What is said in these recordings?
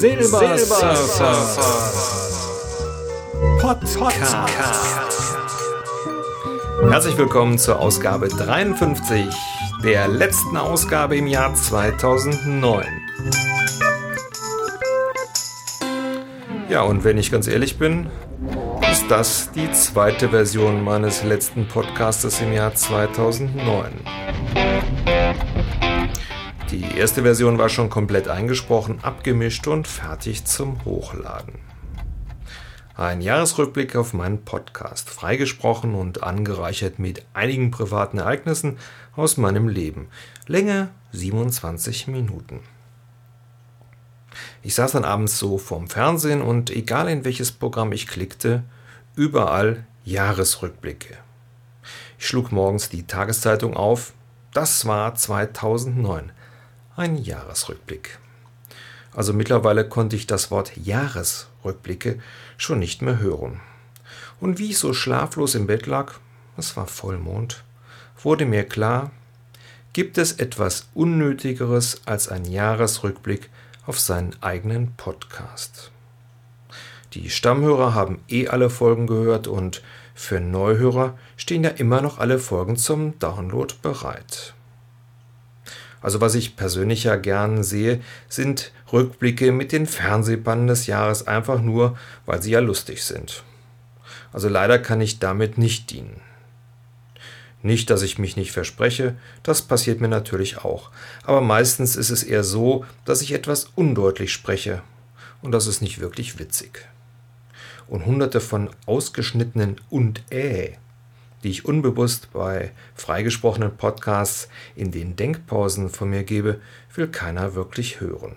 Silbersurfer Podcast. Herzlich willkommen zur Ausgabe 53 der letzten Ausgabe im Jahr 2009. Ja, und wenn ich ganz ehrlich bin, ist das die zweite Version meines letzten Podcastes im Jahr 2009. Die erste Version war schon komplett eingesprochen, abgemischt und fertig zum Hochladen. Ein Jahresrückblick auf meinen Podcast, freigesprochen und angereichert mit einigen privaten Ereignissen aus meinem Leben. Länge 27 Minuten. Ich saß dann abends so vorm Fernsehen und egal in welches Programm ich klickte, überall Jahresrückblicke. Ich schlug morgens die Tageszeitung auf. Das war 2009 ein Jahresrückblick. Also mittlerweile konnte ich das Wort Jahresrückblicke schon nicht mehr hören. Und wie ich so schlaflos im Bett lag, es war Vollmond, wurde mir klar, gibt es etwas Unnötigeres als ein Jahresrückblick auf seinen eigenen Podcast. Die Stammhörer haben eh alle Folgen gehört und für Neuhörer stehen ja immer noch alle Folgen zum Download bereit. Also was ich persönlich ja gern sehe, sind Rückblicke mit den Fernsehbanden des Jahres einfach nur, weil sie ja lustig sind. Also leider kann ich damit nicht dienen. Nicht, dass ich mich nicht verspreche, das passiert mir natürlich auch, aber meistens ist es eher so, dass ich etwas undeutlich spreche und das ist nicht wirklich witzig. Und hunderte von ausgeschnittenen und äh die ich unbewusst bei freigesprochenen Podcasts in den Denkpausen von mir gebe, will keiner wirklich hören.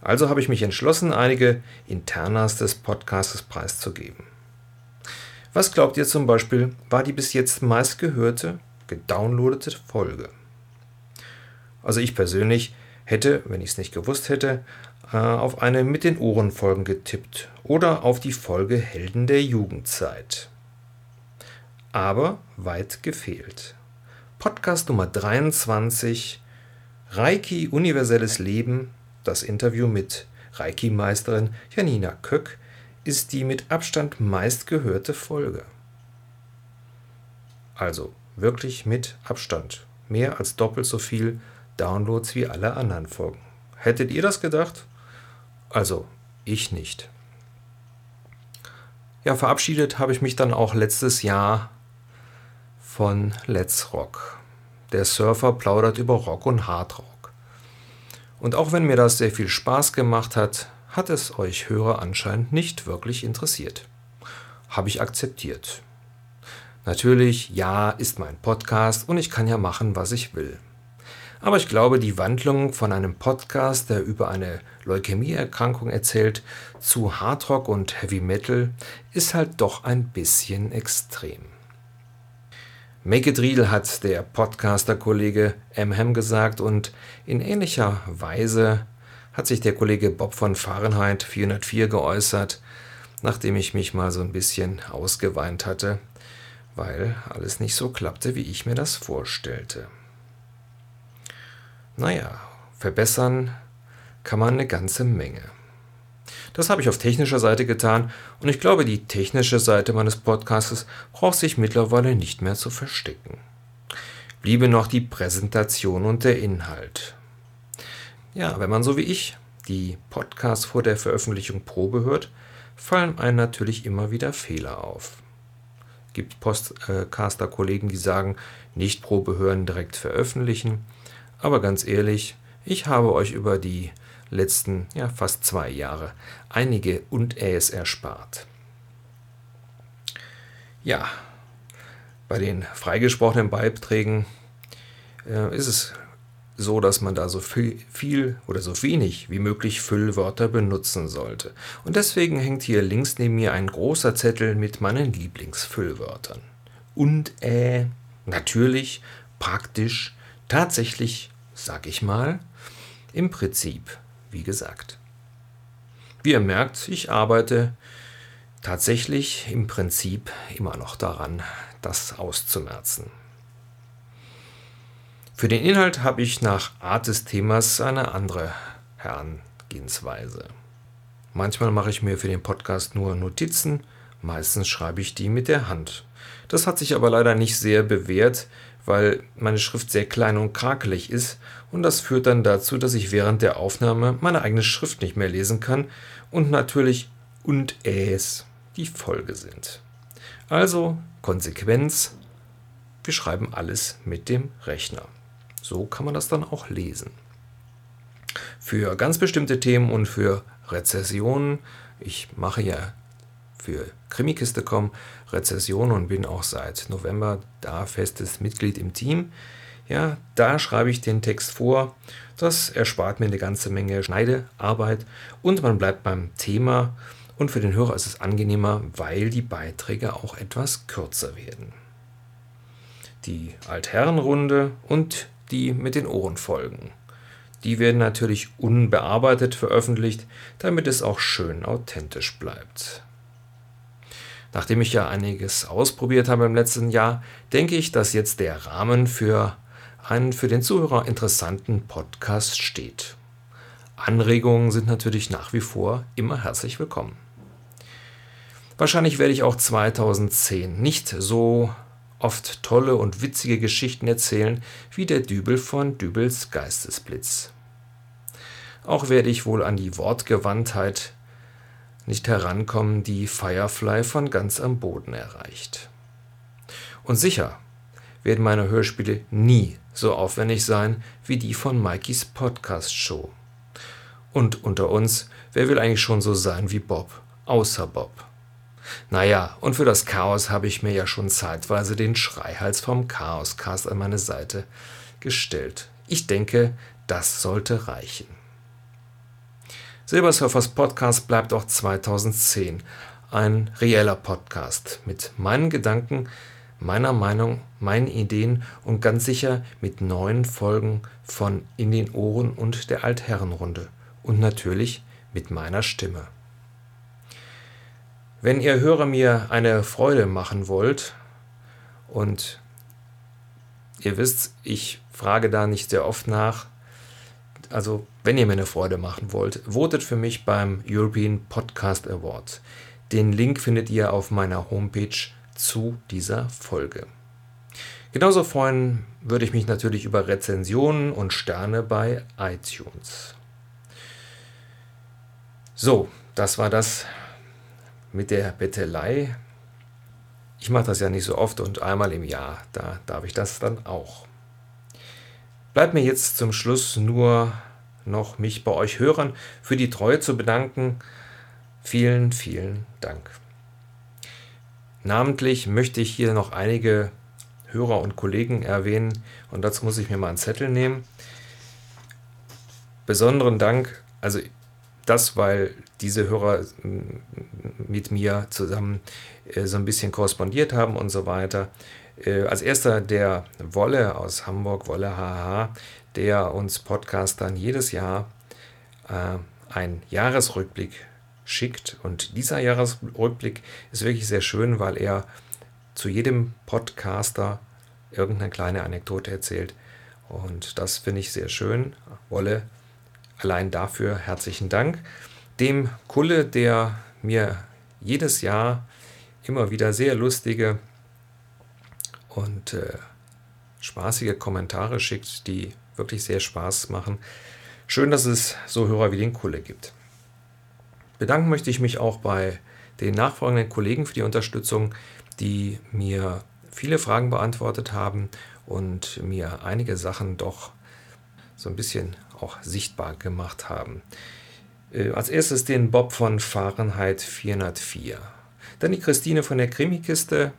Also habe ich mich entschlossen, einige Internas des Podcasts preiszugeben. Was glaubt ihr zum Beispiel, war die bis jetzt meistgehörte, gedownloadete Folge? Also ich persönlich hätte, wenn ich es nicht gewusst hätte, äh, auf eine mit den Ohren Folgen getippt oder auf die Folge Helden der Jugendzeit aber weit gefehlt. Podcast Nummer 23 Reiki Universelles Leben, das Interview mit Reiki-Meisterin Janina Köck, ist die mit Abstand meistgehörte Folge. Also wirklich mit Abstand. Mehr als doppelt so viel Downloads wie alle anderen Folgen. Hättet ihr das gedacht? Also, ich nicht. Ja, verabschiedet habe ich mich dann auch letztes Jahr von Let's Rock. Der Surfer plaudert über Rock und Hardrock. Und auch wenn mir das sehr viel Spaß gemacht hat, hat es euch Hörer anscheinend nicht wirklich interessiert. Habe ich akzeptiert. Natürlich, ja, ist mein Podcast und ich kann ja machen, was ich will. Aber ich glaube, die Wandlung von einem Podcast, der über eine Leukämieerkrankung erzählt, zu Hardrock und Heavy Metal ist halt doch ein bisschen extrem. Make it real hat der Podcaster-Kollege Emham gesagt und in ähnlicher Weise hat sich der Kollege Bob von Fahrenheit 404 geäußert, nachdem ich mich mal so ein bisschen ausgeweint hatte, weil alles nicht so klappte, wie ich mir das vorstellte. Naja, verbessern kann man eine ganze Menge. Das habe ich auf technischer Seite getan und ich glaube, die technische Seite meines Podcasts braucht sich mittlerweile nicht mehr zu verstecken. Bliebe noch die Präsentation und der Inhalt. Ja, wenn man so wie ich die Podcasts vor der Veröffentlichung Probe hört, fallen einem natürlich immer wieder Fehler auf. Gibt Podcaster-Kollegen, die sagen, nicht Probe hören, direkt veröffentlichen. Aber ganz ehrlich, ich habe euch über die letzten ja, fast zwei Jahre einige und Äs erspart. Ja, bei den freigesprochenen Beiträgen äh, ist es so, dass man da so viel, viel, oder so wenig wie möglich Füllwörter benutzen sollte. Und deswegen hängt hier links neben mir ein großer Zettel mit meinen Lieblingsfüllwörtern. Und äh, natürlich, praktisch, tatsächlich, sag ich mal, im Prinzip wie gesagt. Wie ihr merkt, ich arbeite tatsächlich im Prinzip immer noch daran, das auszumerzen. Für den Inhalt habe ich nach Art des Themas eine andere Herangehensweise. Manchmal mache ich mir für den Podcast nur Notizen, meistens schreibe ich die mit der Hand. Das hat sich aber leider nicht sehr bewährt, weil meine Schrift sehr klein und krakelig ist und das führt dann dazu, dass ich während der Aufnahme meine eigene Schrift nicht mehr lesen kann und natürlich und äs die Folge sind. Also Konsequenz, wir schreiben alles mit dem Rechner. So kann man das dann auch lesen. Für ganz bestimmte Themen und für Rezessionen, ich mache ja für Krimikiste.com Rezession und bin auch seit November da festes Mitglied im Team. Ja, da schreibe ich den Text vor. Das erspart mir eine ganze Menge Schneidearbeit und man bleibt beim Thema. Und für den Hörer ist es angenehmer, weil die Beiträge auch etwas kürzer werden. Die Altherrenrunde und die mit den Ohren folgen. Die werden natürlich unbearbeitet veröffentlicht, damit es auch schön authentisch bleibt. Nachdem ich ja einiges ausprobiert habe im letzten Jahr, denke ich, dass jetzt der Rahmen für einen für den Zuhörer interessanten Podcast steht. Anregungen sind natürlich nach wie vor immer herzlich willkommen. Wahrscheinlich werde ich auch 2010 nicht so oft tolle und witzige Geschichten erzählen wie der Dübel von Dübels Geistesblitz. Auch werde ich wohl an die Wortgewandtheit nicht herankommen, die Firefly von ganz am Boden erreicht. Und sicher werden meine Hörspiele nie so aufwendig sein wie die von Mikeys Podcast Show. Und unter uns, wer will eigentlich schon so sein wie Bob, außer Bob? Naja, und für das Chaos habe ich mir ja schon zeitweise den Schreihals vom Chaoscast an meine Seite gestellt. Ich denke, das sollte reichen. Silbersurfers Podcast bleibt auch 2010 ein reeller Podcast mit meinen Gedanken, meiner Meinung, meinen Ideen und ganz sicher mit neuen Folgen von In den Ohren und der Altherrenrunde und natürlich mit meiner Stimme. Wenn ihr Hörer mir eine Freude machen wollt und ihr wisst, ich frage da nicht sehr oft nach, also wenn ihr mir eine Freude machen wollt, votet für mich beim European Podcast Award. Den Link findet ihr auf meiner Homepage zu dieser Folge. Genauso freuen würde ich mich natürlich über Rezensionen und Sterne bei iTunes. So, das war das mit der Bettelei. Ich mache das ja nicht so oft und einmal im Jahr, da darf ich das dann auch. Bleibt mir jetzt zum Schluss nur noch mich bei euch Hörern für die Treue zu bedanken. Vielen, vielen Dank. Namentlich möchte ich hier noch einige Hörer und Kollegen erwähnen und dazu muss ich mir mal einen Zettel nehmen. Besonderen Dank, also das, weil diese Hörer mit mir zusammen äh, so ein bisschen korrespondiert haben und so weiter. Äh, als erster der Wolle aus Hamburg, Wolle HH, der uns Podcastern jedes Jahr äh, einen Jahresrückblick schickt. Und dieser Jahresrückblick ist wirklich sehr schön, weil er zu jedem Podcaster irgendeine kleine Anekdote erzählt. Und das finde ich sehr schön. Wolle, allein dafür herzlichen Dank. Dem Kulle, der mir jedes Jahr immer wieder sehr lustige und äh, spaßige Kommentare schickt, die wirklich sehr Spaß machen. Schön, dass es so Hörer wie den Kulle gibt. Bedanken möchte ich mich auch bei den nachfolgenden Kollegen für die Unterstützung, die mir viele Fragen beantwortet haben und mir einige Sachen doch so ein bisschen auch sichtbar gemacht haben. Äh, als erstes den Bob von Fahrenheit 404. Dann die Christine von der Krimikiste.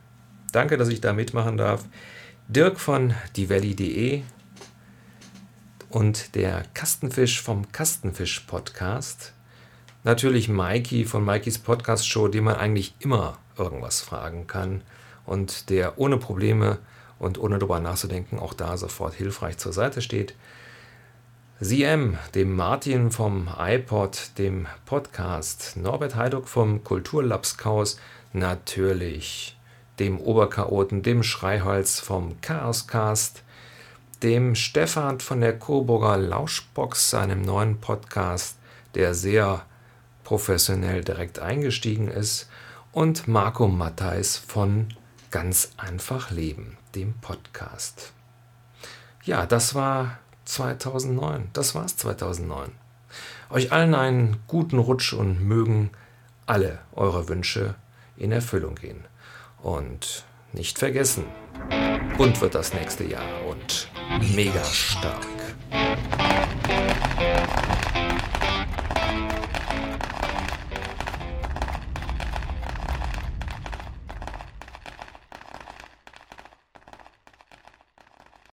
Danke, dass ich da mitmachen darf. Dirk von dievalley.de und der Kastenfisch vom Kastenfisch Podcast. Natürlich Mikey von Mikeys Podcast Show, dem man eigentlich immer irgendwas fragen kann und der ohne Probleme und ohne darüber nachzudenken auch da sofort hilfreich zur Seite steht. CM, dem Martin vom iPod, dem Podcast, Norbert Heiduck vom Kulturlabskaus, natürlich dem Oberchaoten, dem Schreiholz vom Chaoscast, dem Stefan von der Coburger Lauschbox, seinem neuen Podcast der sehr professionell direkt eingestiegen ist, und Marco Matthijs von Ganz einfach Leben, dem Podcast. Ja, das war 2009. Das war's 2009. Euch allen einen guten Rutsch und mögen alle eure Wünsche in Erfüllung gehen. Und nicht vergessen, bunt wird das nächste Jahr und mega stark.